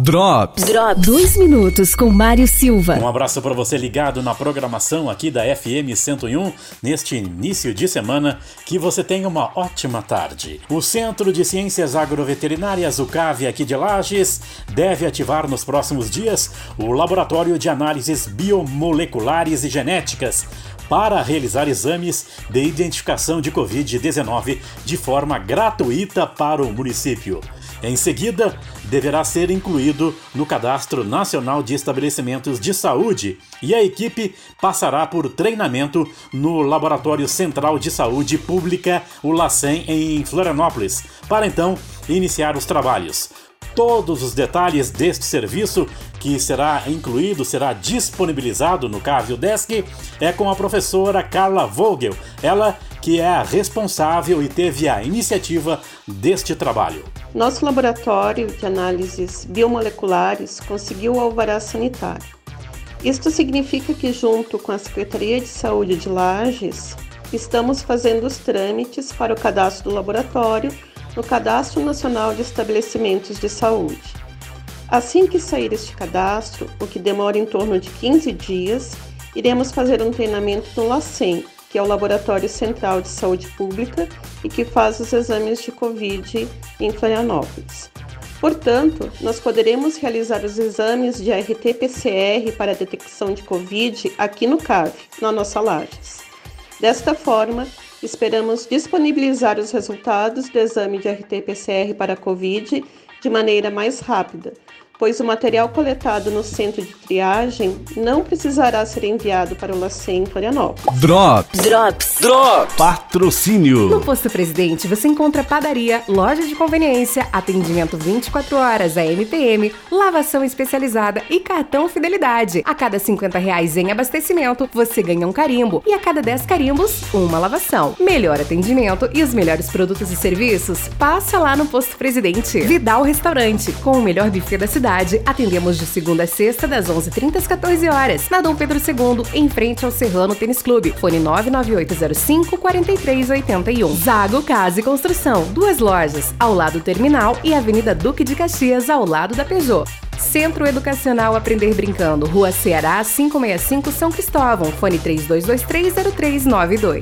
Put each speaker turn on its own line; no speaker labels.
Drops.
Drops. Dois minutos com Mário Silva.
Um abraço para você ligado na programação aqui da FM 101 neste início de semana. Que você tenha uma ótima tarde. O Centro de Ciências Agroveterinárias, o CAV aqui de Lages, deve ativar nos próximos dias o Laboratório de Análises Biomoleculares e Genéticas para realizar exames de identificação de Covid-19 de forma gratuita para o município. Em seguida, deverá ser incluído no Cadastro Nacional de Estabelecimentos de Saúde e a equipe passará por treinamento no Laboratório Central de Saúde Pública, o LACEN, em Florianópolis, para então iniciar os trabalhos. Todos os detalhes deste serviço, que será incluído, será disponibilizado no Cavio Desk, é com a professora Carla Vogel, ela que é a responsável e teve a iniciativa deste trabalho.
Nosso laboratório de análises biomoleculares conseguiu o alvará sanitário. Isto significa que, junto com a Secretaria de Saúde de Lages, estamos fazendo os trâmites para o cadastro do laboratório no Cadastro Nacional de Estabelecimentos de Saúde. Assim que sair este cadastro, o que demora em torno de 15 dias, iremos fazer um treinamento no LACEN, que é o Laboratório Central de Saúde Pública e que faz os exames de Covid em Florianópolis. Portanto, nós poderemos realizar os exames de RT-PCR para detecção de Covid aqui no CAV, na nossa Lages. Desta forma, esperamos disponibilizar os resultados do exame de RT-PCR para Covid de maneira mais rápida, pois o material coletado no centro de triagem não precisará ser enviado para o LACEN em Florianópolis.
Drops.
Drops.
Drops. Patrocínio.
No Posto Presidente você encontra padaria, loja de conveniência, atendimento 24 horas, a MPM, lavação especializada e cartão fidelidade. A cada 50 reais em abastecimento, você ganha um carimbo e a cada 10 carimbos, uma lavação. Melhor atendimento e os melhores produtos e serviços, passa lá no Posto Presidente. Vidal Restaurante, com o melhor buffet da cidade atendemos de segunda a sexta, das 11h30 às 14 horas. Na Dom Pedro II, em frente ao Serrano Tênis Clube. Fone 99805 4381. Zago Casa e Construção. Duas lojas, ao lado do terminal e Avenida Duque de Caxias, ao lado da Peugeot. Centro Educacional Aprender Brincando, Rua Ceará 565 São Cristóvão, fone 32230392.